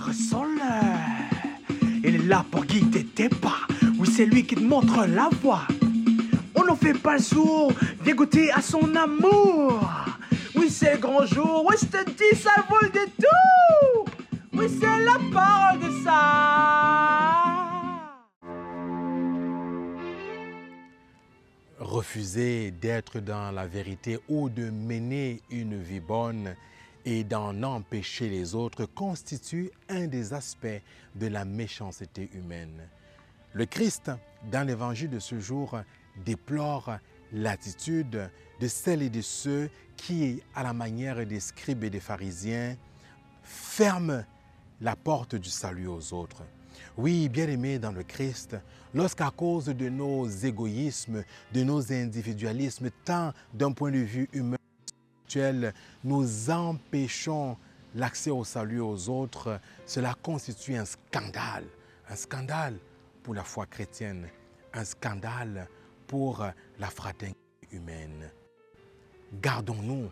ressens-le. Il est là pour guider tes pas. Oui, c'est lui qui te montre la voie. On n'en fait pas le sourd, viens goûter à son amour. Oui, c'est grand jour, oui, je te dis, ça vaut le détour. Oui, c'est la parole de ça. Refuser d'être dans la vérité ou de mener une vie bonne et d'en empêcher les autres constitue un des aspects de la méchanceté humaine. Le Christ, dans l'évangile de ce jour, déplore l'attitude de celles et de ceux qui, à la manière des scribes et des pharisiens, ferment la porte du salut aux autres. Oui, bien aimés dans le Christ, lorsqu'à cause de nos égoïsmes, de nos individualismes, tant d'un point de vue humain, nous empêchons l'accès au salut aux autres, cela constitue un scandale. Un scandale pour la foi chrétienne, un scandale pour la fraternité humaine. Gardons-nous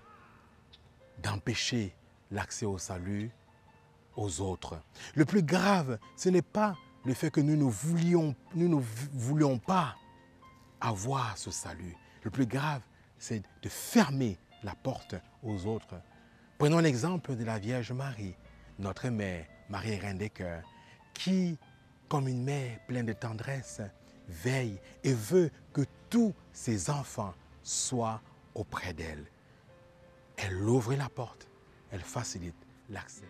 d'empêcher l'accès au salut aux autres. Le plus grave, ce n'est pas le fait que nous ne voulions, nous ne voulions pas avoir ce salut. Le plus grave, c'est de fermer la porte aux autres. Prenons l'exemple de la Vierge Marie, notre mère, Marie Reine des Cœurs, qui, comme une mère pleine de tendresse, veille et veut que tous ses enfants soient auprès d'elle. Elle ouvre la porte, elle facilite l'accès.